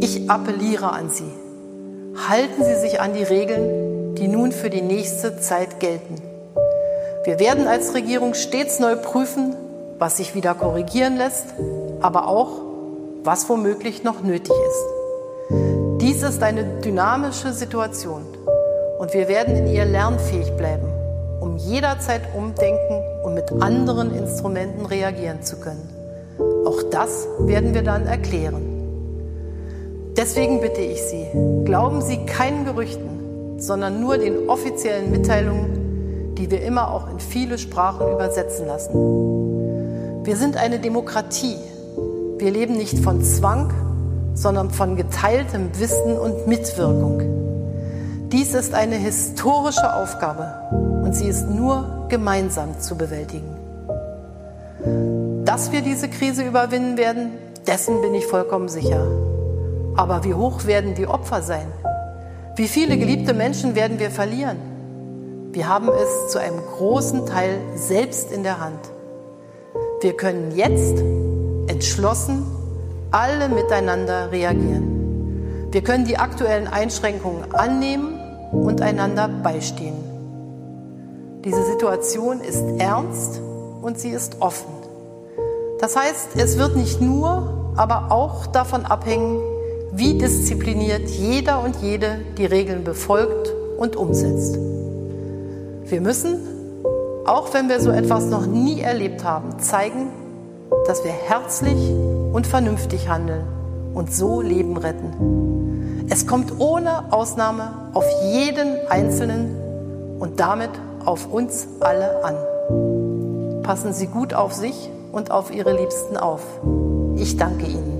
Ich appelliere an Sie. Halten Sie sich an die Regeln, die nun für die nächste Zeit gelten. Wir werden als Regierung stets neu prüfen, was sich wieder korrigieren lässt, aber auch, was womöglich noch nötig ist. Dies ist eine dynamische Situation und wir werden in ihr lernfähig bleiben, um jederzeit umdenken und mit anderen Instrumenten reagieren zu können. Auch das werden wir dann erklären. Deswegen bitte ich Sie, glauben Sie keinen Gerüchten, sondern nur den offiziellen Mitteilungen, die wir immer auch in viele Sprachen übersetzen lassen. Wir sind eine Demokratie. Wir leben nicht von Zwang, sondern von geteiltem Wissen und Mitwirkung. Dies ist eine historische Aufgabe und sie ist nur gemeinsam zu bewältigen. Dass wir diese Krise überwinden werden, dessen bin ich vollkommen sicher. Aber wie hoch werden die Opfer sein? Wie viele geliebte Menschen werden wir verlieren? Wir haben es zu einem großen Teil selbst in der Hand. Wir können jetzt entschlossen alle miteinander reagieren. Wir können die aktuellen Einschränkungen annehmen und einander beistehen. Diese Situation ist ernst und sie ist offen. Das heißt, es wird nicht nur, aber auch davon abhängen, wie diszipliniert jeder und jede die Regeln befolgt und umsetzt. Wir müssen, auch wenn wir so etwas noch nie erlebt haben, zeigen, dass wir herzlich und vernünftig handeln und so Leben retten. Es kommt ohne Ausnahme auf jeden Einzelnen und damit auf uns alle an. Passen Sie gut auf sich und auf Ihre Liebsten auf. Ich danke Ihnen.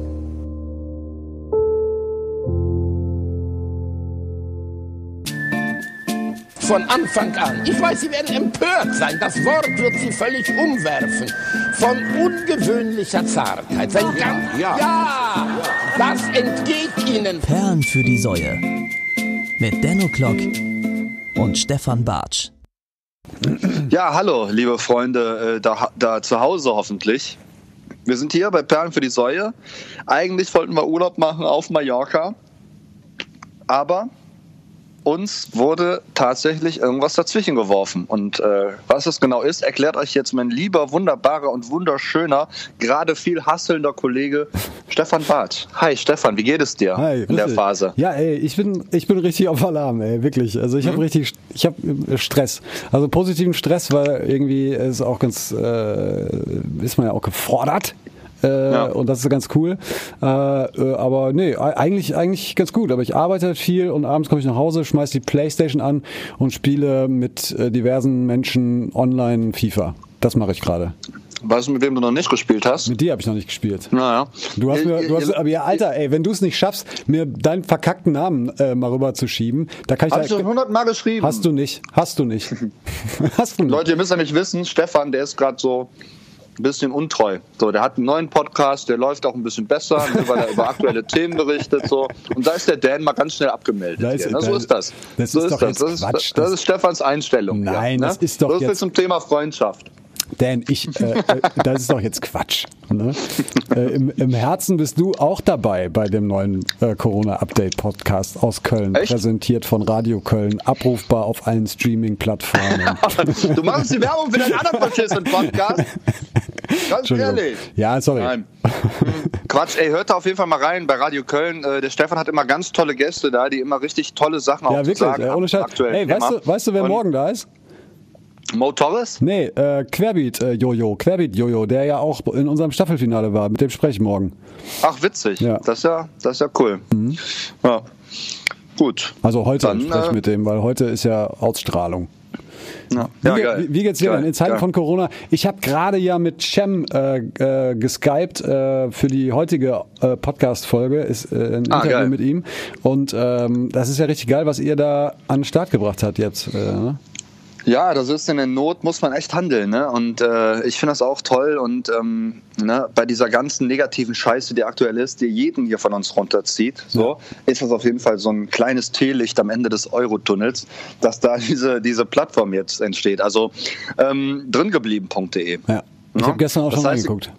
Von Anfang an. Ich weiß, Sie werden empört sein. Das Wort wird Sie völlig umwerfen. Von ungewöhnlicher Zartheit. Sein ganz, ja. ja, das entgeht Ihnen. Perlen für die Säue. Mit Denno Klock und Stefan Bartsch. Ja, hallo, liebe Freunde, äh, da, da zu Hause hoffentlich. Wir sind hier bei Perlen für die Säue. Eigentlich wollten wir Urlaub machen auf Mallorca. Aber uns wurde tatsächlich irgendwas dazwischen geworfen. Und äh, was es genau ist, erklärt euch jetzt mein lieber, wunderbarer und wunderschöner, gerade viel hasselnder Kollege Stefan Barth. Hi Stefan, wie geht es dir Hi, in der Phase? Ja, ey, ich bin, ich bin richtig auf Alarm, ey, wirklich. Also ich mhm. habe richtig, ich habe äh, Stress. Also positiven Stress, weil irgendwie ist auch ganz, äh, ist man ja auch gefordert äh, ja. Und das ist ganz cool. Äh, äh, aber nee, eigentlich, eigentlich ganz gut. Aber ich arbeite halt viel und abends komme ich nach Hause, schmeiße die Playstation an und spiele mit äh, diversen Menschen online FIFA. Das mache ich gerade. Weißt du, mit wem du noch nicht gespielt hast? Mit dir habe ich noch nicht gespielt. Naja. Du hast mir, du hast, aber ja, Alter, ey, wenn du es nicht schaffst, mir deinen verkackten Namen äh, mal rüber zu schieben, da kann ich. Hab ich schon hundertmal geschrieben. Hast du nicht. Hast du nicht. hast du nicht. Leute, ihr müsst ja nicht wissen, Stefan, der ist gerade so ein bisschen untreu. So, der hat einen neuen Podcast, der läuft auch ein bisschen besser, weil er über aktuelle Themen berichtet. So. Und da ist der Dan mal ganz schnell abgemeldet. Da ist, hier, ne? So ist das. Das so ist, ist das. Das, ist, das ist Stefans Einstellung. Nein, ja, ne? das ist doch. So viel zum Thema Freundschaft. Dan, ich, äh, äh, das ist doch jetzt Quatsch. Ne? Äh, im, im, Herzen bist du auch dabei bei dem neuen äh, Corona-Update-Podcast aus Köln, Echt? präsentiert von Radio Köln, abrufbar auf allen Streaming-Plattformen. du machst die Werbung für deinen anderen verschissenen Podcast. Ganz ehrlich. Ja, sorry. Nein. Quatsch, ey, hört da auf jeden Fall mal rein bei Radio Köln. Äh, der Stefan hat immer ganz tolle Gäste da, die immer richtig tolle Sachen ja, auch wirklich, sagen ey, ohne Scheiß. Ey, weißt du, weißt du, wer Und morgen da ist? Mo Torres? Nee, äh, Querbeat äh, Jojo, Querbeat Jojo, der ja auch in unserem Staffelfinale war, mit dem spreche ich morgen. Ach, witzig. Ja. Das ist ja, das ist ja cool. Mhm. Ja. Gut. Also heute spreche ich äh, mit dem, weil heute ist ja Ausstrahlung. Ja. Wie, ja, wie, wie, geht's dir geil, denn in Zeiten geil. von Corona? Ich habe gerade ja mit Cem äh, äh, geskypt äh, für die heutige äh, Podcast-Folge, ist äh, ein ah, Interview geil. mit ihm. Und ähm, das ist ja richtig geil, was ihr da an den Start gebracht habt jetzt. Äh, ne? Ja, das ist in der Not, muss man echt handeln. Ne? Und äh, ich finde das auch toll. Und ähm, ne, bei dieser ganzen negativen Scheiße, die aktuell ist, die jeden hier von uns runterzieht, so, ja. ist das auf jeden Fall so ein kleines Teelicht am Ende des Eurotunnels, dass da diese, diese Plattform jetzt entsteht. Also ähm, dringeblieben.de. Ja. Ich ne? habe gestern auch das schon heißt, reingeguckt.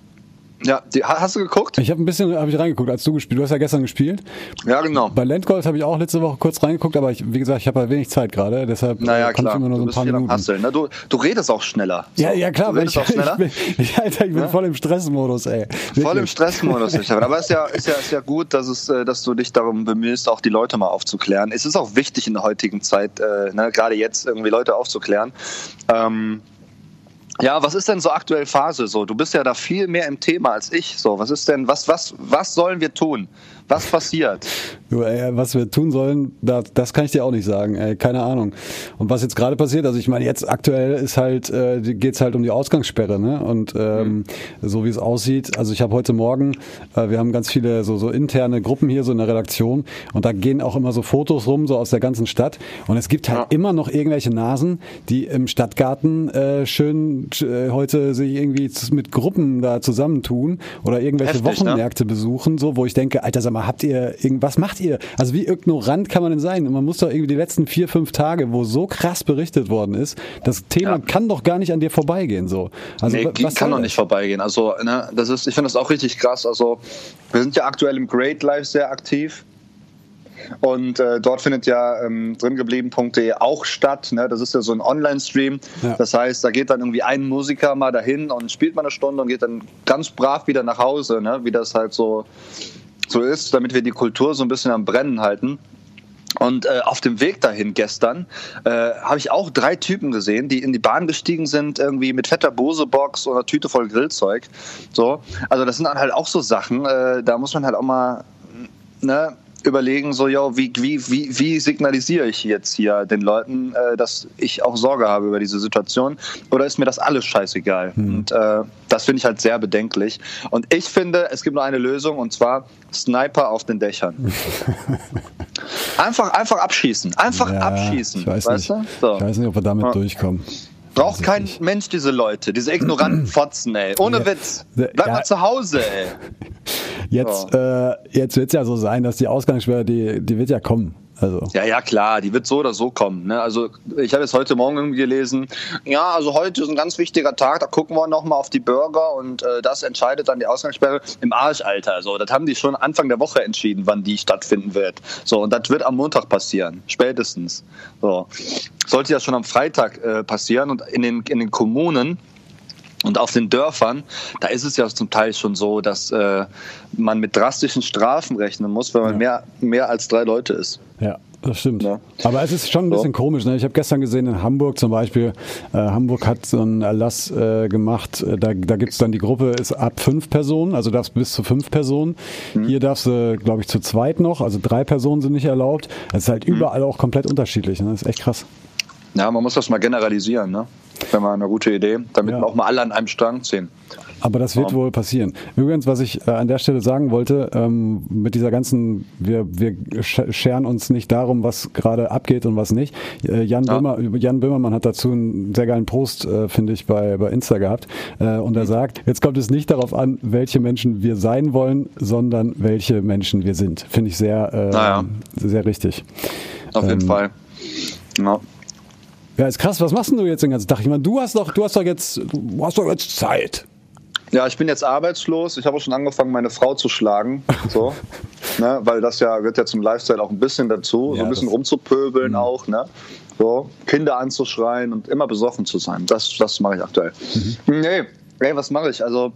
Ja, die, hast du geguckt? Ich habe ein bisschen hab ich reingeguckt, als du gespielt. Du hast ja gestern gespielt. Ja, genau. Bei Landgold habe ich auch letzte Woche kurz reingeguckt, aber ich, wie gesagt, ich habe halt wenig Zeit gerade, deshalb naja, kann klar. ich immer nur so ein paar Minuten. Hasseln, ne? du, du redest auch schneller. Ja, So, ja klar, Du redest ich, auch schneller. ich, bin, ich, Alter, ich bin Ja? voll im Stressmodus, ey. Voll im Wirklich. Stressmodus. Aber es ist ja, ist, ja, ist ja gut, dass, es, äh, dass du dich darum bemühst, auch die Leute mal aufzuklären. Es ist auch wichtig in der heutigen Zeit, äh, ne, gerade jetzt irgendwie Leute aufzuklären. Ähm, ja, was ist denn so aktuell Phase so? Du bist ja da viel mehr im Thema als ich. So, was ist denn, was, was, was sollen wir tun? Was passiert? Du, ey, was wir tun sollen, das, das kann ich dir auch nicht sagen. Ey, keine Ahnung. Und was jetzt gerade passiert, also ich meine, jetzt aktuell ist halt, äh, geht's halt um die Ausgangssperre, ne? Und ähm, so wie es aussieht, also ich habe heute Morgen, äh, wir haben ganz viele so, so interne Gruppen hier so in der Redaktion und da gehen auch immer so Fotos rum, so aus der ganzen Stadt. Und es gibt halt Ja. immer noch irgendwelche Nasen, die im Stadtgarten äh, schön äh, heute sich irgendwie mit Gruppen da zusammentun oder irgendwelche Heftig, ne? Wochenmärkte besuchen, so wo ich denke, Alter, sag mal, habt ihr irgendwas macht ihr? Also wie ignorant kann man denn sein? Und man muss doch irgendwie die letzten vier, fünf Tage, wo so krass berichtet worden ist, das Thema Ja. kann doch gar nicht an dir vorbeigehen. So. Also nee, kann doch nicht vorbeigehen. Also, ne, das ist, ich finde das auch richtig krass. Also, wir sind ja aktuell im Great Life sehr aktiv. Und äh, dort findet ja ähm, dringeblieben.de auch statt. Ne? Das ist ja so ein Online-Stream. Ja. Das heißt, da geht dann irgendwie ein Musiker mal dahin und spielt mal eine Stunde und geht dann ganz brav wieder nach Hause, ne? wie das halt so, so ist, damit wir die Kultur so ein bisschen am Brennen halten. Und äh, auf dem Weg dahin gestern äh, habe ich auch drei Typen gesehen, die in die Bahn gestiegen sind, irgendwie mit fetter Bose-Box oder Tüte voll Grillzeug. So, also das sind dann halt auch so Sachen, äh, da muss man halt auch mal ne, überlegen, so, yo, wie, wie, wie, wie signalisiere ich jetzt hier den Leuten, äh, dass ich auch Sorge habe über diese Situation? Oder ist mir das alles scheißegal? Und äh, das finde ich halt sehr bedenklich. Und ich finde, es gibt nur eine Lösung, und zwar Sniper auf den Dächern. Einfach, einfach abschießen. Einfach Ja, abschießen. Ich weiß, weißt nicht. du? So. ich weiß nicht, ob wir damit Ja. durchkommen. Braucht kein nicht. Mensch diese Leute, diese ignoranten Fotzen, ey. Ohne Ja. Witz. Ja. Bleib mal zu Hause, ey. Jetzt, äh, jetzt wird es ja so sein, dass die Ausgangssperre, die, die wird ja kommen. Also. Ja, ja, klar, die wird so oder so kommen. Ne? Also ich habe jetzt heute Morgen irgendwie gelesen, ja, also heute ist ein ganz wichtiger Tag, da gucken wir nochmal auf die Bürger und äh, das entscheidet dann die Ausgangssperre im Arschalter. So, das haben die schon Anfang der Woche entschieden, wann die stattfinden wird. So, und das wird am Montag passieren, spätestens. So. Sollte ja schon am Freitag äh, passieren und in den, in den Kommunen und auf den Dörfern, da ist es ja zum Teil schon so, dass äh, man mit drastischen Strafen rechnen muss, wenn man Ja. mehr, mehr als drei Leute ist. Ja, das stimmt. Ja. Aber es ist schon ein So. bisschen komisch. Ne? Ich habe gestern gesehen in Hamburg zum Beispiel, äh, Hamburg hat so einen Erlass äh, gemacht, äh, da, da gibt's dann die Gruppe, ist ab fünf Personen, also darfst bis zu fünf Personen. Mhm. Hier darfst du, glaube ich, zu zweit noch, also drei Personen sind nicht erlaubt. Das ist halt Mhm. überall auch komplett unterschiedlich. Ne? Das ist echt krass. Ja, man muss das mal generalisieren, ne? Wäre mal eine gute Idee, damit Ja. auch mal alle an einem Strang ziehen. Aber das wird wohl passieren. Übrigens, was ich äh, an der Stelle sagen wollte, ähm, mit dieser ganzen, wir, wir sch- scheren uns nicht darum, was gerade abgeht und was nicht. Äh, Jan, Ja. Böhmer, Jan Böhmermann hat dazu einen sehr geilen Post, äh, finde ich, bei, bei Insta gehabt. Äh, und er Mhm. sagt, jetzt kommt es nicht darauf an, welche Menschen wir sein wollen, sondern welche Menschen wir sind. Finde ich sehr, äh, Naja. sehr richtig. Auf jeden Ähm, Fall. Ja. Ja, ist krass. Was machst denn du jetzt den ganzen Tag? Ich meine, du hast doch, du hast doch jetzt, du hast doch jetzt Zeit. ja, ich bin jetzt arbeitslos. Ich habe auch schon angefangen, meine Frau zu schlagen. So. ne? Weil das ja gehört ja zum Lifestyle auch ein bisschen dazu, so Ja, ein bisschen rumzupöbeln auch, ne? So, Kinder anzuschreien und immer besoffen zu sein. Das, das mache ich aktuell. Mhm. Nee, ey, was mache ich? Also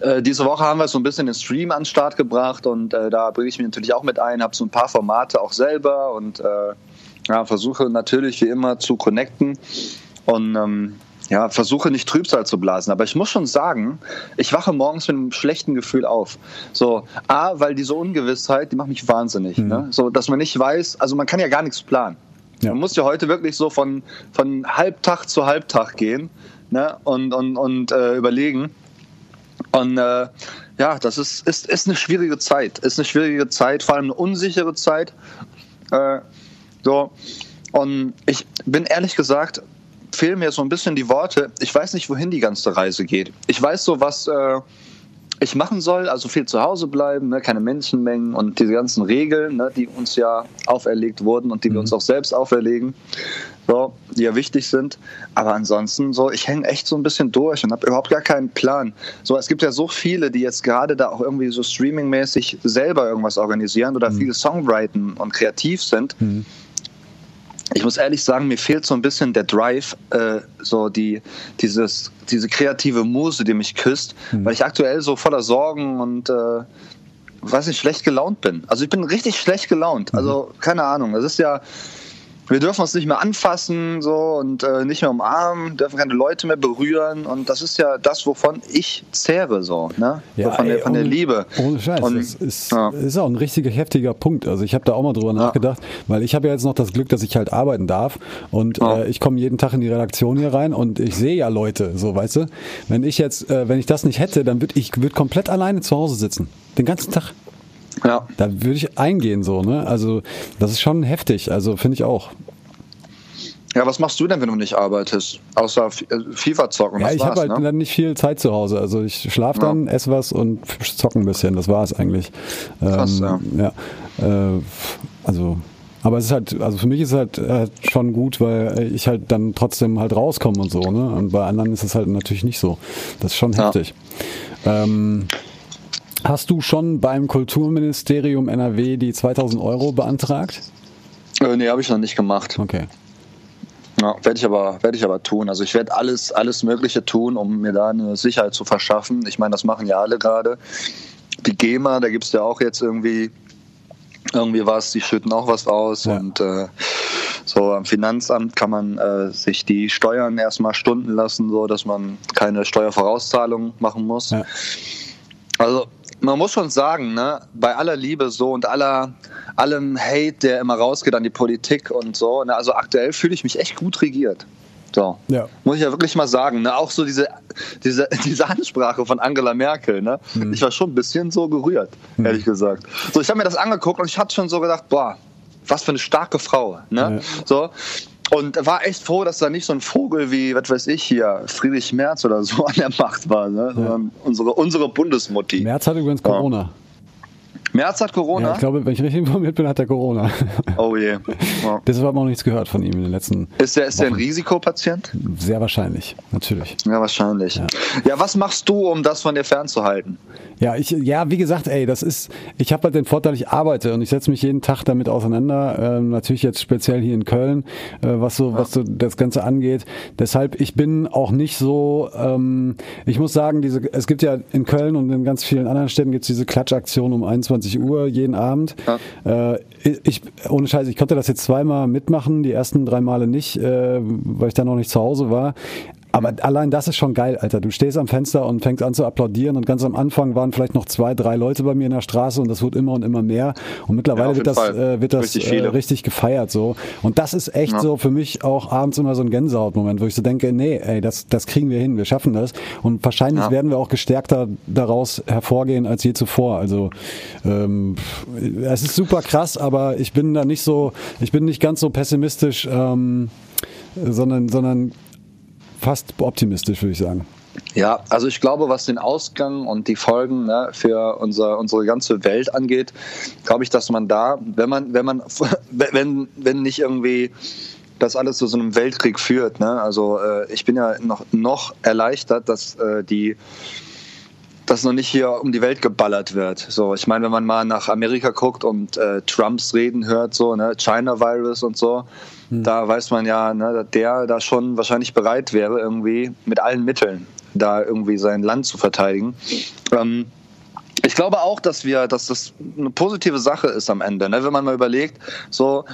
Äh, diese Woche haben wir so ein bisschen den Stream an den Start gebracht und äh, da bringe ich mich natürlich auch mit ein, habe so ein paar Formate auch selber und äh, ja, versuche natürlich wie immer zu connecten und ähm, ja, versuche nicht Trübsal zu blasen. Aber ich muss schon sagen, ich wache morgens mit einem schlechten Gefühl auf. So, A, weil diese Ungewissheit, die macht mich wahnsinnig. Ne? So, dass man nicht weiß, also man kann ja gar nichts planen. Ja. Man muss ja heute wirklich so von, von Halbtag zu Halbtag gehen ne? und, und, und äh, überlegen. Und äh, ja, das ist, ist, ist eine schwierige Zeit. Ist eine schwierige Zeit, vor allem eine unsichere Zeit. Äh, so. Und ich bin ehrlich gesagt, fehlen mir so ein bisschen die Worte. Ich weiß nicht, wohin die ganze Reise geht. Ich weiß so, was äh, ich machen soll, also viel zu Hause bleiben, ne, keine Menschenmengen und diese ganzen Regeln, ne, die uns ja auferlegt wurden und die wir uns auch selbst auferlegen. so, die ja wichtig sind. Aber ansonsten so, ich hänge echt so ein bisschen durch und habe überhaupt gar keinen Plan. So, es gibt ja so viele, die jetzt gerade da auch irgendwie so streamingmäßig selber irgendwas organisieren oder mhm. viele Songwriten und kreativ sind. Mhm. Ich muss ehrlich sagen, mir fehlt so ein bisschen der Drive, äh, so die, dieses, diese kreative Muse, die mich küsst, mhm. weil ich aktuell so voller Sorgen und äh, weiß nicht, schlecht gelaunt bin. Also ich bin richtig schlecht gelaunt. Also mhm. keine Ahnung. Das ist ja, wir dürfen uns nicht mehr anfassen so und äh, nicht mehr umarmen, dürfen keine Leute mehr berühren und das ist ja das, wovon ich zehre so, ne? Ja, so von, ey, der, von ohne, der Liebe. Ohne Scheiß, und, das ist, ja. ist auch ein richtiger heftiger Punkt. Also ich habe da auch mal drüber ja. nachgedacht, weil ich habe ja jetzt noch das Glück, dass ich halt arbeiten darf und äh, ich komme jeden Tag in die Redaktion hier rein und ich sehe ja Leute, so weißt du. Wenn ich jetzt, äh, wenn ich das nicht hätte, dann würde ich würd komplett alleine zu Hause sitzen, den ganzen Tag. Ja. Da würde ich eingehen so, ne? Also das ist schon heftig, also finde ich auch. Ja, was machst du denn, wenn du nicht arbeitest? Außer äh, FIFA zocken. Ja, ich habe halt ne? dann nicht viel Zeit zu Hause. Also ich schlafe dann, ja. esse was und zocke ein bisschen. Das war es eigentlich. Krass, ähm, ja. ja äh, also aber es ist halt, also für mich ist es halt äh, schon gut, weil ich halt dann trotzdem halt rauskomme und so, ne? Und bei anderen ist es halt natürlich nicht so. Das ist schon heftig. Ja. Ähm, hast du schon beim Kulturministerium NRW die 2000 Euro beantragt? Äh, nee, habe ich noch nicht gemacht. Okay. Ja, werde ich aber, werde ich aber tun. Also ich werde alles, alles Mögliche tun, um mir da eine Sicherheit zu verschaffen. Ich meine, das machen ja alle gerade. Die GEMA, da gibt es ja auch jetzt irgendwie, irgendwie was, die schütten auch was aus ja. und äh, so am Finanzamt kann man äh, sich die Steuern erstmal stunden lassen, so dass man keine Steuervorauszahlung machen muss. Ja. Also man muss schon sagen, ne, bei aller Liebe so und aller, allem Hate, der immer rausgeht an die Politik und so, ne, also aktuell fühle ich mich echt gut regiert. So. Ja. Muss ich ja wirklich mal sagen. Ne? Auch so diese, diese, diese Ansprache von Angela Merkel. Ne? Mhm. Ich war schon ein bisschen so gerührt, mhm. ehrlich gesagt. So, ich habe mir das angeguckt und ich hatte schon so gedacht, boah, was für eine starke Frau. Ne? Ja. So. Und war echt froh, dass da nicht so ein Vogel wie, was weiß ich hier, Friedrich Merz oder so an der Macht war, ne? sondern unsere, unsere Bundesmutti. Merz hat übrigens Corona. Ja. Merz hat Corona? Ja, ich glaube, wenn ich richtig informiert bin, hat er Corona. Oh je. Ja. Deshalb haben wir noch nichts gehört von ihm in den letzten Ist er ist der ein Risikopatient? Sehr wahrscheinlich, natürlich. Ja, wahrscheinlich. Ja. ja, was machst du, um das von dir fernzuhalten? Ja, ich, ja, wie gesagt, ey, das ist, ich habe halt den Vorteil, ich arbeite und ich setze mich jeden Tag damit auseinander. Ähm, natürlich jetzt speziell hier in Köln, äh, was so, was so das Ganze angeht. Deshalb, ich bin auch nicht so, ähm, ich muss sagen, diese, es gibt ja in Köln und in ganz vielen anderen Städten gibt es diese Klatschaktion um 21 Uhr jeden Abend. Ja. Äh, ich, ohne Scheiß, ich konnte das jetzt zweimal mitmachen, die ersten drei Male nicht, äh, weil ich da noch nicht zu Hause war. Aber allein das ist schon geil, Alter. Du stehst am Fenster und fängst an zu applaudieren und ganz am Anfang waren vielleicht noch zwei, drei Leute bei mir in der Straße und das wird immer und immer mehr. Und mittlerweile ja, wird, das, äh, wird das richtig, äh, richtig, gefeiert so. Und das ist echt ja. so für mich auch abends immer so ein Gänsehautmoment, wo ich so denke, nee, ey, das, das kriegen wir hin, wir schaffen das. Und wahrscheinlich ja. werden wir auch gestärkter daraus hervorgehen als je zuvor. Also ähm, es ist super krass, aber ich bin da nicht so, ich bin nicht ganz so pessimistisch. Ähm, sondern, sondern fast optimistisch, würde ich sagen. Ja, also ich glaube, was den Ausgang und die Folgen ne, für unser, unsere ganze Welt angeht, glaube ich, dass man da, wenn man, wenn man, wenn, wenn nicht irgendwie das alles zu so einem Weltkrieg führt, ne? also äh, ich bin ja noch, noch erleichtert, dass äh, die dass noch nicht hier um die Welt geballert wird. So, ich meine, wenn man mal nach Amerika guckt und äh, Trumps Reden hört, so, ne, China Virus und so, hm. Da weiß man ja, ne, dass der da schon wahrscheinlich bereit wäre, irgendwie mit allen Mitteln da irgendwie sein Land zu verteidigen. Ähm, ich glaube auch, dass wir, dass das eine positive Sache ist am Ende. Ne? Wenn man mal überlegt, so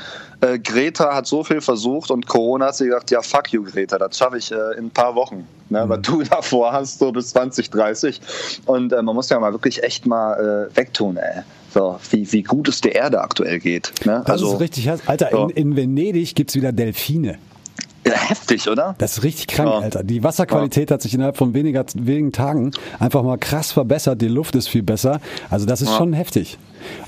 äh, Greta hat so viel versucht und Corona hat sie gesagt, ja fuck you Greta, das schaffe ich äh, in ein paar Wochen, ne? Mhm. was du davor hast, so bis 2030. Und äh, man muss ja mal wirklich echt mal äh, wegtun, ey. So, wie, wie gut es der Erde aktuell geht. Ne? Das also, ist richtig. Alter, so. in, in Venedig gibt es wieder Delfine. Ja, heftig, oder? Das ist richtig krank, Ja. Alter. Die Wasserqualität hat sich innerhalb von weniger, wenigen Tagen einfach mal krass verbessert. Die Luft ist viel besser. Also das ist schon heftig.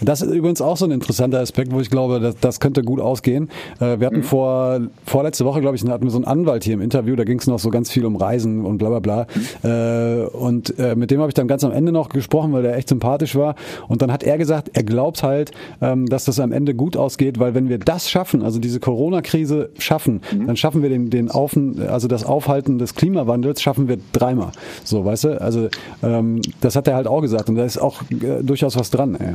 Das ist übrigens auch so ein interessanter Aspekt, wo ich glaube, das, das könnte gut ausgehen. Äh, Wir hatten vor vorletzte Woche, glaube ich, hatten wir so einen Anwalt hier im Interview, da ging es noch so ganz viel um Reisen und bla bla bla. Äh, Und äh, mit dem habe ich dann ganz am Ende noch gesprochen, weil der echt sympathisch war. Und dann hat er gesagt, er glaubt halt, ähm, dass das am Ende gut ausgeht, weil wenn wir das schaffen, also diese Corona-Krise schaffen, dann schaffen wir den, den Aufen, also das Aufhalten des Klimawandels schaffen wir dreimal. So, weißt du? Also ähm, das hat er halt auch gesagt und da ist auch äh, durchaus was dran, ey.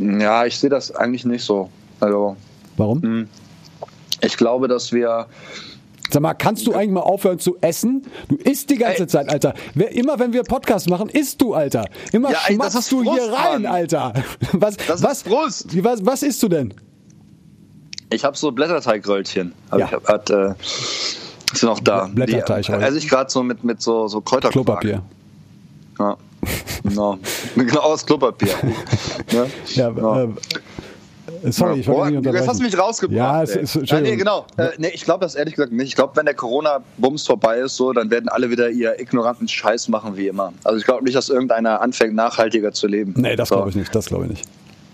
Ja, ich sehe das eigentlich nicht so. Also, Warum? ich glaube, dass wir. Sag mal, kannst du eigentlich mal aufhören zu essen? Du isst die ganze Ey. Zeit, Alter. Wer, immer wenn wir Podcast machen, isst du, Alter. Immer Ja, ey, das schmatzt ist du hier Frust, rein, Mann. Alter. Was, Das ist was, Frust. Was, was isst du denn? Ich habe so Blätterteigröllchen. Hab Ja. Ich hat, äh, sind noch da. Bl- Blätterteig, Die oder? esse ich gerade so mit, mit so, so Kräuterquark. Klopapier. Ja. Genau. genau aus Klopapier. ne? Ja, Ja. äh, sorry, ich wollte Oh, jetzt hast du mich rausgebracht. Ja, es ist, Nein, nee, genau. Äh, nee, ich glaube das ehrlich gesagt nicht. Ich glaube, wenn der Corona-Bums vorbei ist, so, dann werden alle wieder ihr ignoranten Scheiß machen wie immer. Also ich glaube nicht, dass irgendeiner anfängt, nachhaltiger zu leben. Nee, das So. glaube ich nicht. Das glaube ich nicht.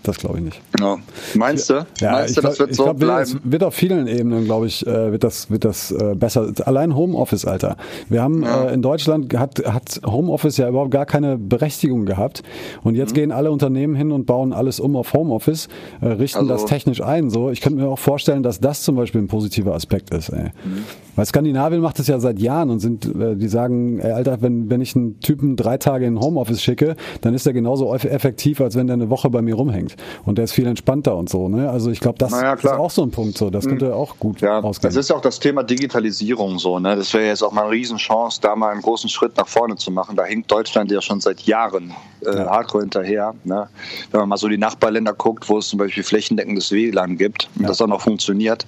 Das glaube ich nicht. Ja. Meinst du? Ja, Meinst ich du, das glaub- wird so glaub, bleiben? Es wird auf vielen Ebenen, glaube ich, äh, wird das, wird das äh, besser. Allein Homeoffice, Alter. Wir haben äh, in Deutschland hat, hat Homeoffice ja überhaupt gar keine Berechtigung gehabt. Und Mhm. jetzt gehen alle Unternehmen hin und bauen alles um auf Homeoffice, äh, richten Also- das technisch ein. So, ich könnte mir auch vorstellen, dass das zum Beispiel ein positiver Aspekt ist. Ey. Mhm. Weil Skandinavien macht das ja seit Jahren und sind, äh, die sagen, ey, Alter, wenn, wenn ich einen Typen drei Tage in Homeoffice schicke, dann ist er genauso eff- effektiv, als wenn der eine Woche bei mir rumhängt. Und der ist viel entspannter und so. Ne? Also ich glaube, das ja, ist auch so ein Punkt. So, das könnte auch gut Ja, ausgehen. das ist ja auch das Thema Digitalisierung so. Ne? Das wäre jetzt auch mal eine Riesenchance, da mal einen großen Schritt nach vorne zu machen. Da hinkt Deutschland ja schon seit Jahren äh, Ja. hardcore hinterher. Ne? Wenn man mal so die Nachbarländer guckt, wo es zum Beispiel flächendeckendes WLAN gibt und das auch noch funktioniert.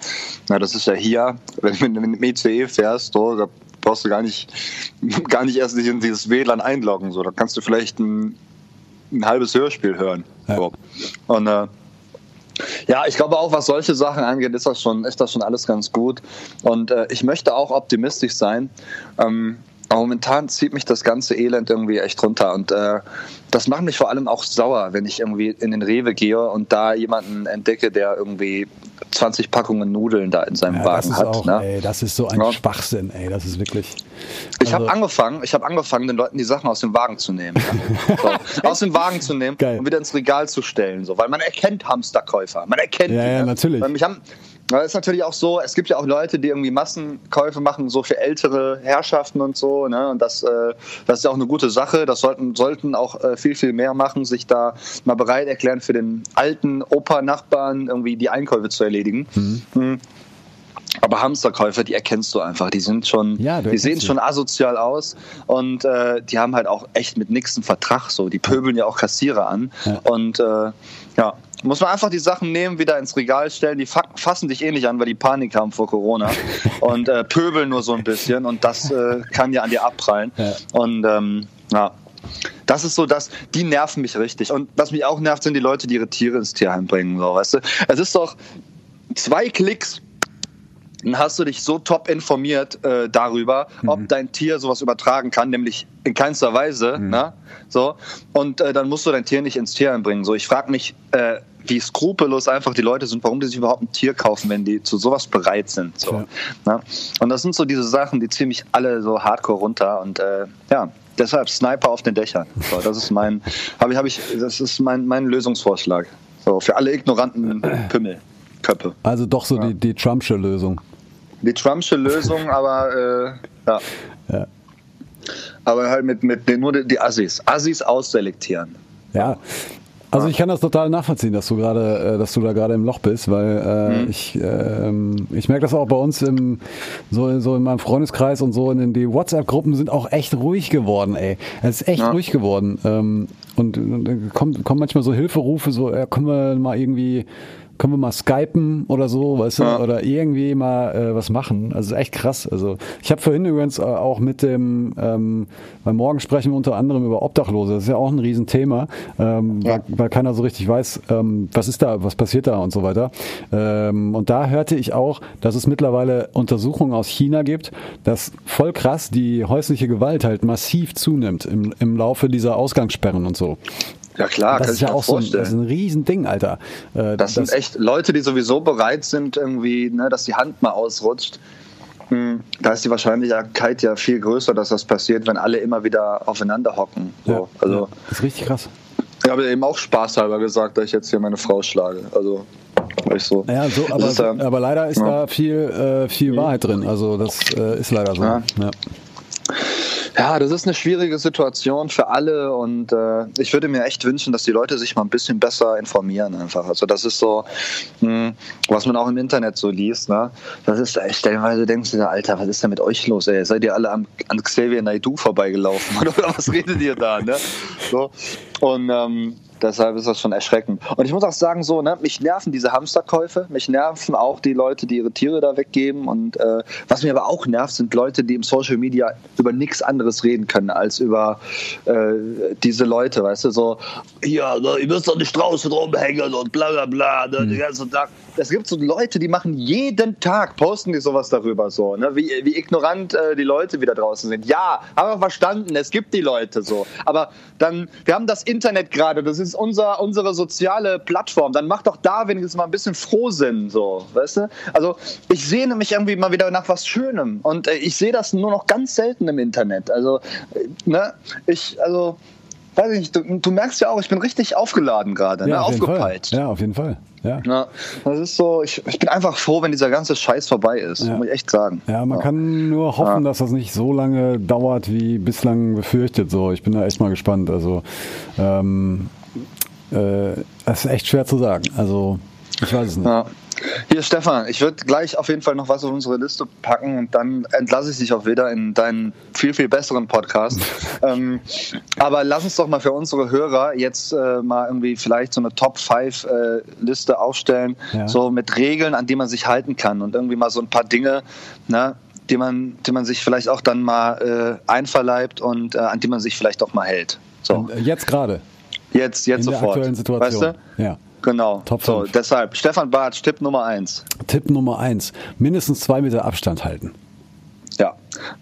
Na, das ist ja hier, wenn du mit dem ICE fährst, so, da brauchst du gar nicht, gar nicht erst in dieses WLAN einloggen. So. Da kannst du vielleicht ein, ein halbes Hörspiel hören. Ja. So. Und äh, ja, ich glaube auch, was solche Sachen angeht, ist das schon, ist das schon alles ganz gut. Und äh, ich möchte auch optimistisch sein. Ähm, aber momentan zieht mich das ganze Elend irgendwie echt runter. Und äh, das macht mich vor allem auch sauer, wenn ich irgendwie in den Rewe gehe und da jemanden entdecke, der irgendwie 20 Packungen Nudeln da in seinem ja, Wagen hat. auch, ne? ey, das ist so ein Ja. Schwachsinn, ey, das ist wirklich. Ich habe Also- angefangen, ich habe angefangen, den Leuten die Sachen aus dem Wagen zu nehmen. Ja. So, aus dem Wagen zu nehmen Geil. und wieder ins Regal zu stellen, so, weil man erkennt Hamsterkäufer, man erkennt Ja, die. ja, ne? natürlich. Weil mich haben, weil es ist natürlich auch so, es gibt ja auch Leute, die irgendwie Massenkäufe machen, so für ältere Herrschaften und so, ne? Und das, äh, das ist ja auch eine gute Sache. Das sollten, sollten auch äh, viel, viel mehr machen, sich da mal bereit erklären, für den alten Opa-Nachbarn irgendwie die Einkäufe zu erledigen. Mhm. Aber Hamsterkäufer, die erkennst du einfach. Die sind schon, Ja, die sehen schon asozial aus und äh, die haben halt auch echt mit nix einen Vertrag. So, die pöbeln ja auch Kassierer an Ja. und äh, ja. Muss man einfach die Sachen nehmen, wieder ins Regal stellen. Die fa fassen dich eh nicht an, weil die Panik haben vor Corona und äh, pöbeln nur so ein bisschen und das äh, kann ja an dir abprallen. Ja. Und ähm, ja, das ist so das, die nerven mich richtig. Und was mich auch nervt, sind die Leute, die ihre Tiere ins Tierheim bringen. So, weißt du? Es ist doch zwei Klicks hast du dich so top informiert äh, darüber, ob dein Tier sowas übertragen kann, nämlich in keinster Weise. Ne? So. Und äh, dann musst du dein Tier nicht ins Tierheim bringen. So, ich frage mich, äh, wie skrupellos einfach die Leute sind, warum die sich überhaupt ein Tier kaufen, wenn die zu sowas bereit sind. So. Ne? Und das sind so diese Sachen, die ziehen mich alle so hardcore runter. Und äh, ja, deshalb Sniper auf den Dächern. So, das ist mein, habe ich, habe ich, das ist mein, mein Lösungsvorschlag. So, für alle ignoranten Pimmelköpfe. Also doch so die, die Trumpsche Lösung. Die Trumpsche Lösung, aber äh, ja. Ja. Aber halt mit, mit nur die, Assis. Assis ausselektieren. Ja. Also ich kann das total nachvollziehen, dass du gerade, äh, dass du da gerade im Loch bist, weil äh, ich, ähm, ich merke das auch bei uns im, so, so in meinem Freundeskreis und so, in die WhatsApp-Gruppen sind auch echt ruhig geworden, ey. Es ist echt Ja. ruhig geworden. Ähm, und, und dann kommt, kommen manchmal so Hilferufe, so, ja, können wir mal irgendwie können wir mal skypen oder so, weißt du, ja. oder irgendwie mal äh, was machen. Also echt krass. Also ich habe vorhin übrigens äh, auch mit dem, ähm, beim Morgen sprechen wir unter anderem über Obdachlose. Das ist ja auch ein Riesenthema, ähm, ja. weil, weil, keiner so richtig weiß, ähm, was ist da, was passiert da und so weiter. Ähm, und da hörte ich auch, dass es mittlerweile Untersuchungen aus China gibt, dass voll krass die häusliche Gewalt halt massiv zunimmt im, im Laufe dieser Ausgangssperren und so. Ja klar, das ist ja auch so ein, das ist ein Riesending, Alter. Äh, das, das, sind echt Leute, die sowieso bereit sind, irgendwie, ne, dass die Hand mal ausrutscht. Hm, da ist die Wahrscheinlichkeit ja viel größer, dass das passiert, wenn alle immer wieder aufeinander hocken. So, ja, also, das ist richtig krass. Ich habe eben auch spaßhalber gesagt, dass ich jetzt hier meine Frau schlage. Also ich so. Ja, so, aber, ist, ähm, aber leider ist ja. da viel, äh, viel Wahrheit drin. Also das äh, ist leider so. Ja. Ja. Das ist eine schwierige Situation für alle und äh, ich würde mir echt wünschen, dass die Leute sich mal ein bisschen besser informieren einfach. Also das ist so, mh, hm, was man auch im Internet so liest. Ne? Das ist echt, stellenweise denkst du, Alter, was ist denn mit euch los? Ey? Seid ihr alle an, an Xavier Naidoo vorbeigelaufen oder was redet ihr da? Ne? So. Und ähm, Deshalb ist das schon erschreckend. Und ich muss auch sagen, so, ne, mich nerven diese Hamsterkäufe, mich nerven auch die Leute, die ihre Tiere da weggeben. Und äh, was mir aber auch nervt, sind Leute, die im Social Media über nichts anderes reden können, als über äh, diese Leute, weißt du, so, ja, ne, ihr müsst doch nicht draußen rumhängen und bla bla bla, ne, mhm. den ganzen Tag. Es gibt so Leute, die machen jeden Tag, posten die sowas darüber, so, ne, wie, wie ignorant äh, die Leute wieder draußen sind. Ja, haben wir verstanden, es gibt die Leute so. Aber dann, wir haben das Internet gerade, das ist ist unser, unsere soziale Plattform. Dann mach doch da wenigstens mal ein bisschen Frohsinn, so, weißt du? Also ich sehne mich irgendwie mal wieder nach was Schönem und äh, ich sehe das nur noch ganz selten im Internet. Also, äh, ne, ich, also, weiß ich nicht, du, du merkst ja auch, ich bin richtig aufgeladen gerade, ja, ne, aufgepeitscht. Ja, auf jeden Fall. Ja. ja. das ist so, ich, ich bin einfach froh, wenn dieser ganze Scheiß vorbei ist, ja. muss ich echt sagen. Ja, man ja. kann nur hoffen, dass das nicht so lange dauert, wie bislang befürchtet. So, ich bin da echt mal gespannt. Also, ähm, äh, das ist echt schwer zu sagen. Also, ich weiß es nicht. Ja. Hier, Stefan, ich würde gleich auf jeden Fall noch was auf unsere Liste packen und dann entlasse ich dich auch wieder in deinen viel, viel besseren Podcast. ähm, aber lass uns doch mal für unsere Hörer jetzt äh, mal irgendwie vielleicht so eine Top-5-Liste äh, aufstellen, ja. so mit Regeln, an die man sich halten kann und irgendwie mal so ein paar Dinge, ne, die man, die man sich vielleicht auch dann mal äh, einverleibt und äh, an die man sich vielleicht auch mal hält. So. Äh, jetzt gerade. Jetzt, jetzt In sofort. Der aktuellen Situation. Weißt du? Ja. Genau. Top so, deshalb, Stefan Bartsch, Tipp Nummer eins. Tipp Nummer eins. Mindestens zwei Meter Abstand halten. Ja.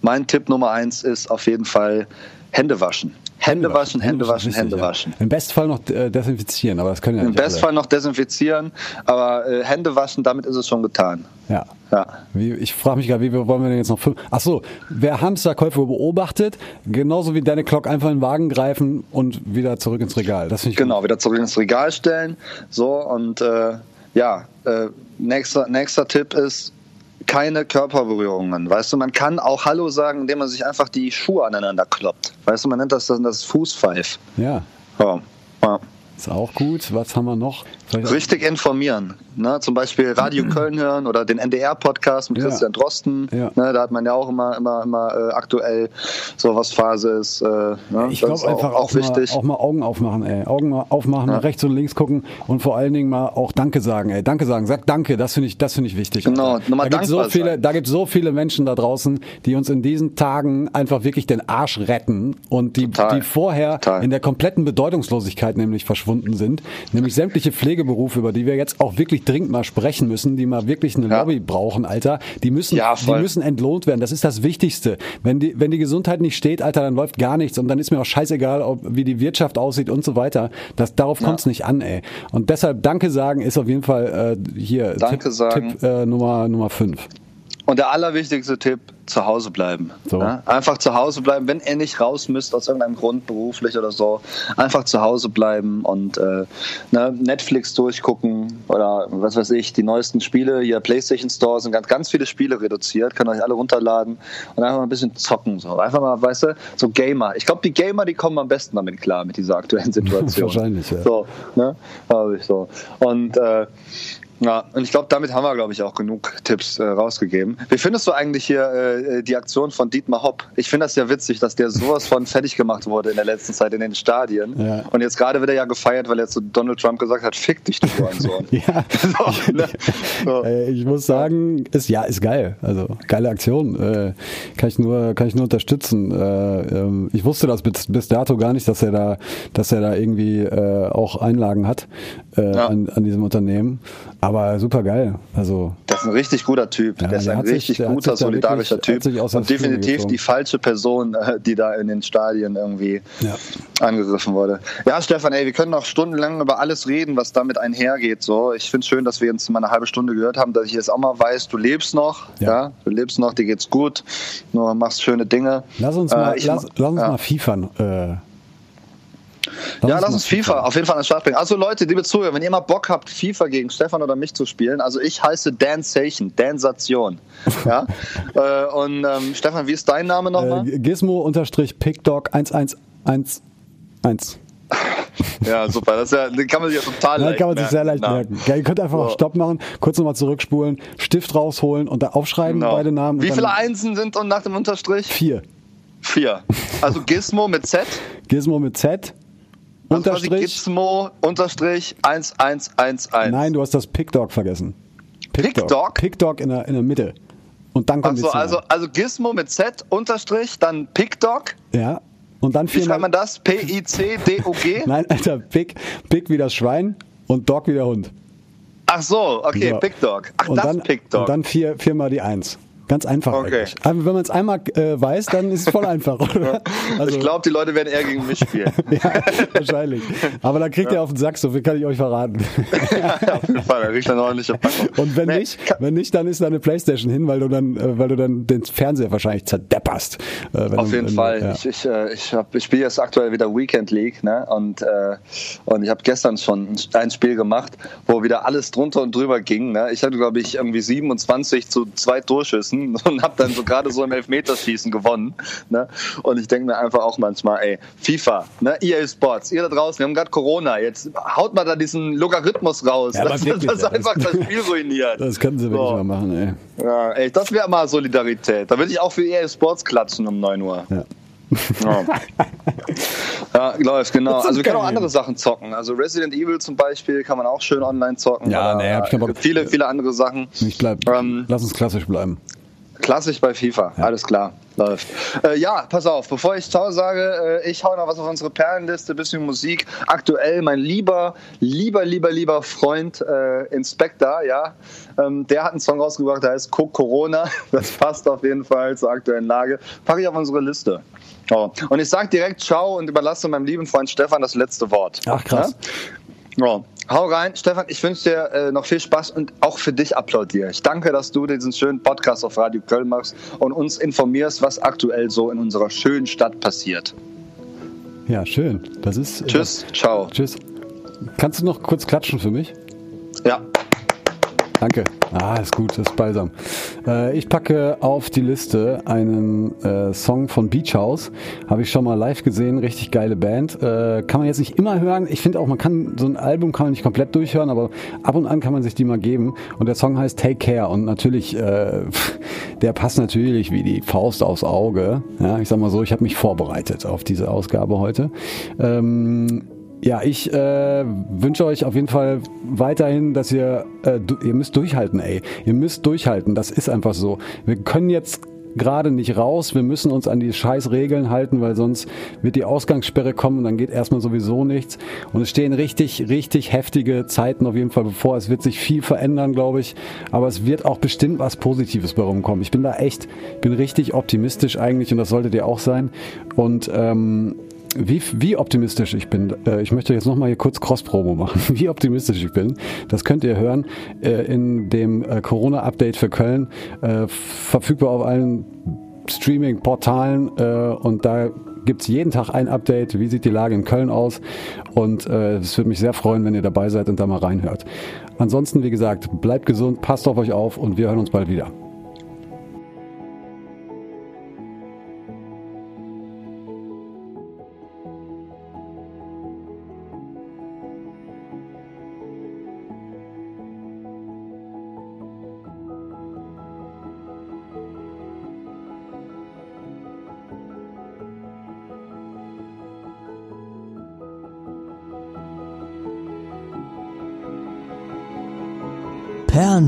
Mein Tipp Nummer eins ist auf jeden Fall Hände waschen. Hände waschen, Hände waschen, Hände waschen. Im Bestfall noch äh, desinfizieren, aber das können ja nicht Im Bestfall noch desinfizieren, aber äh, Hände waschen, damit ist es schon getan. Ja. ja. Wie, ich frage mich gerade, wie wollen wir denn jetzt noch fünf? Ach so, wer Hamsterkäufe beobachtet, genauso wie deine Glock einfach in den Wagen greifen und wieder zurück ins Regal. Das ich Genau, gut. wieder zurück ins Regal stellen. So und äh, ja, äh, nächster, nächster Tipp ist, keine Körperberührungen. Weißt du, man kann auch Hallo sagen, indem man sich einfach die Schuhe aneinander kloppt. Weißt du, man nennt das das, das Fußpfeif. Ja. ja. ja. Ist auch gut. Was haben wir noch? Richtig informieren. Ne? Zum Beispiel Radio Köln hören oder den NDR-Podcast mit ja. Christian Drosten. Ja. Ne? Da hat man ja auch immer, immer, immer äh, aktuell so was Phase ist. Äh, ne? Ich glaube einfach auch, auch, wichtig. Mal, auch mal Augen aufmachen, ey. Augen aufmachen, ja. mal rechts und links gucken und vor allen Dingen mal auch Danke sagen, ey. Danke sagen. Sag Danke, das finde ich, das finde ich wichtig. Genau, nochmal da gibt so viele, Da gibt so viele Menschen da draußen, die uns in diesen Tagen einfach wirklich den Arsch retten und die, die vorher Total. in der kompletten Bedeutungslosigkeit nämlich verschwunden sind. Nämlich sämtliche Pflegeberufe, über die wir jetzt auch wirklich dringend mal sprechen müssen, die mal wirklich eine ja. Lobby brauchen, Alter. Die müssen, ja, die müssen entlohnt werden. Das ist das Wichtigste. Wenn die, wenn die Gesundheit nicht steht, Alter, dann läuft gar nichts. Und dann ist mir auch scheißegal, ob, wie die Wirtschaft aussieht und so weiter. Das, darauf ja. kommt es nicht an, ey. Und deshalb Danke sagen ist auf jeden Fall äh, hier Danke Tipp, sagen. Tipp äh, Nummer, Nummer fünf. Und der allerwichtigste Tipp, zu Hause bleiben. So. Ja? Einfach zu Hause bleiben, wenn ihr nicht raus müsst aus irgendeinem Grund, beruflich oder so, einfach zu Hause bleiben und äh, ne, Netflix durchgucken oder was weiß ich, die neuesten Spiele, hier Playstation Store sind ganz, ganz viele Spiele reduziert, könnt euch alle runterladen und einfach mal ein bisschen zocken. So. Einfach mal, weißt du, so Gamer. Ich glaube, die Gamer, die kommen am besten damit klar, mit dieser aktuellen Situation. Wahrscheinlich, ja. So, ne? ich so. Und äh, Ja, und ich glaube, damit haben wir, glaube ich, auch genug Tipps äh, rausgegeben. Wie findest du eigentlich hier äh, die Aktion von Dietmar Hopp? Ich finde das ja witzig, dass der sowas von fertig gemacht wurde in der letzten Zeit in den Stadien. Ja. Und jetzt gerade wird er ja gefeiert, weil er zu Donald Trump gesagt hat, fick dich, du Sohn. ja. So, ne? so. Äh, ich muss sagen, ist ja ist geil. Also geile Aktion. Äh, kann ich nur kann ich nur unterstützen. Äh, ähm, ich wusste das bis, bis dato gar nicht, dass er da dass er da irgendwie äh, auch Einlagen hat ja. an, an diesem Unternehmen. Aber super geil. Also, das ist ein richtig guter Typ. Ja, der ist ein richtig sich, guter, solidarischer wirklich, Typ. Und definitiv die falsche Person, die da in den Stadien irgendwie ja. angegriffen wurde. Ja, Stefan, ey, wir können noch stundenlang über alles reden, was damit einhergeht. So, ich finde es schön, dass wir jetzt mal eine halbe Stunde gehört haben, dass ich jetzt auch mal weiß, du lebst noch. Ja. ja du lebst noch, dir geht's gut. Nur machst schöne Dinge. Lass uns mal, äh, lass, lass, uns mal FIFA äh, Lass ja, lass uns FIFA, auf jeden Fall an den Start bringen. Also Leute, liebe Zuhörer, wenn ihr mal Bock habt, FIFA gegen Stefan oder mich zu spielen, also ich heiße Dan Sation, Dansation. Ja? äh, und ähm, Stefan, wie ist dein Name nochmal? Äh, Gizmo-Pickdog1111. Ja, super. Das ja, kann man sich ja total leicht kann man sich sehr leicht Na. merken. Ja, ihr könnt einfach so. Stopp machen, kurz nochmal zurückspulen, Stift rausholen und da aufschreiben, genau. beide Namen. Wie viele Einsen sind und nach dem Unterstrich? Vier. Vier. Also Gizmo mit Z? Gizmo mit Z. Unterstrich. Gizmo Unterstrich 1111. Nein, du hast das Pickdog vergessen. Pickdog? Pickdog in der, in der Mitte. Und dann kommt Ach so, also, also Gizmo mit Z Unterstrich, dann Pickdog. Ja. Und dann Wie schreibt man das? P-I-C-D-O-G? Nein, Alter, Pick, Pick wie das Schwein und Dog wie der Hund. Ach so, okay, so. Pickdog. Ach, und das dann, Pickdog. Und dann vier, viermal die Eins. Ganz einfach. Okay. Aber wenn man es einmal äh, weiß, dann ist es voll einfach. Also, ich glaube, die Leute werden eher gegen mich spielen. ja, wahrscheinlich. Aber dann kriegt ja. ihr auf den Sack, so viel kann ich euch verraten. ja, auf jeden Fall, da kriegt er eine ordentliche Packung. Und wenn nee, nicht, wenn nicht, dann ist da eine Playstation hin, weil du dann, äh, weil du dann den Fernseher wahrscheinlich zerdepperst. Äh, auf du, jeden Fall. Ja. Ich, ich, äh, ich, ich spiele jetzt aktuell wieder Weekend League, ne? Und, äh, und ich habe gestern schon ein Spiel gemacht, wo wieder alles drunter und drüber ging. Ne? Ich hatte, glaube ich, irgendwie 27 zu zwei Durchschüssen und habe dann so gerade so im Elfmeterschießen gewonnen. Ne? Und ich denke mir einfach auch manchmal, ey, FIFA, ne? EA Sports, ihr da draußen, wir haben gerade Corona, jetzt haut mal da diesen Logarithmus raus. Ja, das, wirklich, das, das einfach das Spiel ruiniert. Das können sie wirklich so. mal machen, ey. Ja, ey, das wäre mal Solidarität. Da würde ich auch für EA Sports klatschen um 9 Uhr. Ja. Ja. ja, läuft, genau. Also wir können auch andere Sachen zocken. Also Resident Evil zum Beispiel kann man auch schön online zocken. Ja, nee, hab ich keinen Bock. Viele, viele andere Sachen. Ich bleib, ähm, lass uns klassisch bleiben. Klassisch bei FIFA, ja. alles klar, läuft. Äh, ja, pass auf, bevor ich Ciao sage, äh, ich hau noch was auf unsere Perlenliste, bisschen Musik. Aktuell mein lieber, lieber, lieber, lieber Freund äh, Inspector, ja, ähm, der hat einen Song rausgebracht, der heißt Cook Corona. Das passt auf jeden Fall zur aktuellen Lage. Packe ich auf unsere Liste. Oh. Und ich sage direkt Ciao und überlasse meinem lieben Freund Stefan das letzte Wort. Ach krass. Ja? Oh. Hau rein, Stefan. Ich wünsche dir äh, noch viel Spaß und auch für dich applaudiere. Ich danke, dass du diesen schönen Podcast auf Radio Köln machst und uns informierst, was aktuell so in unserer schönen Stadt passiert. Ja, schön. Das ist. Tschüss, äh, ciao. Tschüss. Kannst du noch kurz klatschen für mich? Ja. Danke. Ah, ist gut, ist balsam. Äh, ich packe auf die Liste einen äh, Song von Beach House. Habe ich schon mal live gesehen, richtig geile Band. Äh, kann man jetzt nicht immer hören. Ich finde auch, man kann so ein Album kann man nicht komplett durchhören, aber ab und an kann man sich die mal geben. Und der Song heißt Take Care. Und natürlich, äh, der passt natürlich wie die Faust aufs Auge. Ja, ich sag mal so, ich habe mich vorbereitet auf diese Ausgabe heute. Ähm, ja, ich äh, wünsche euch auf jeden Fall weiterhin, dass ihr, äh, du, ihr müsst durchhalten, ey. Ihr müsst durchhalten, das ist einfach so. Wir können jetzt gerade nicht raus, wir müssen uns an die scheiß Regeln halten, weil sonst wird die Ausgangssperre kommen und dann geht erstmal sowieso nichts. Und es stehen richtig, richtig heftige Zeiten auf jeden Fall bevor. Es wird sich viel verändern, glaube ich, aber es wird auch bestimmt was Positives bei rumkommen. Ich bin da echt, bin richtig optimistisch eigentlich und das solltet ihr auch sein. Und ähm, wie, wie optimistisch ich bin. Äh, ich möchte jetzt nochmal hier kurz Cross-Promo machen. Wie optimistisch ich bin, das könnt ihr hören äh, in dem äh, Corona-Update für Köln. Verfügbar auf allen Streaming-Portalen und da gibt's jeden Tag ein Update. Wie sieht die Lage in Köln aus? Und es würde mich sehr freuen, wenn ihr dabei seid und da mal reinhört. Ansonsten, wie gesagt, bleibt gesund, passt auf euch auf und wir hören uns bald wieder.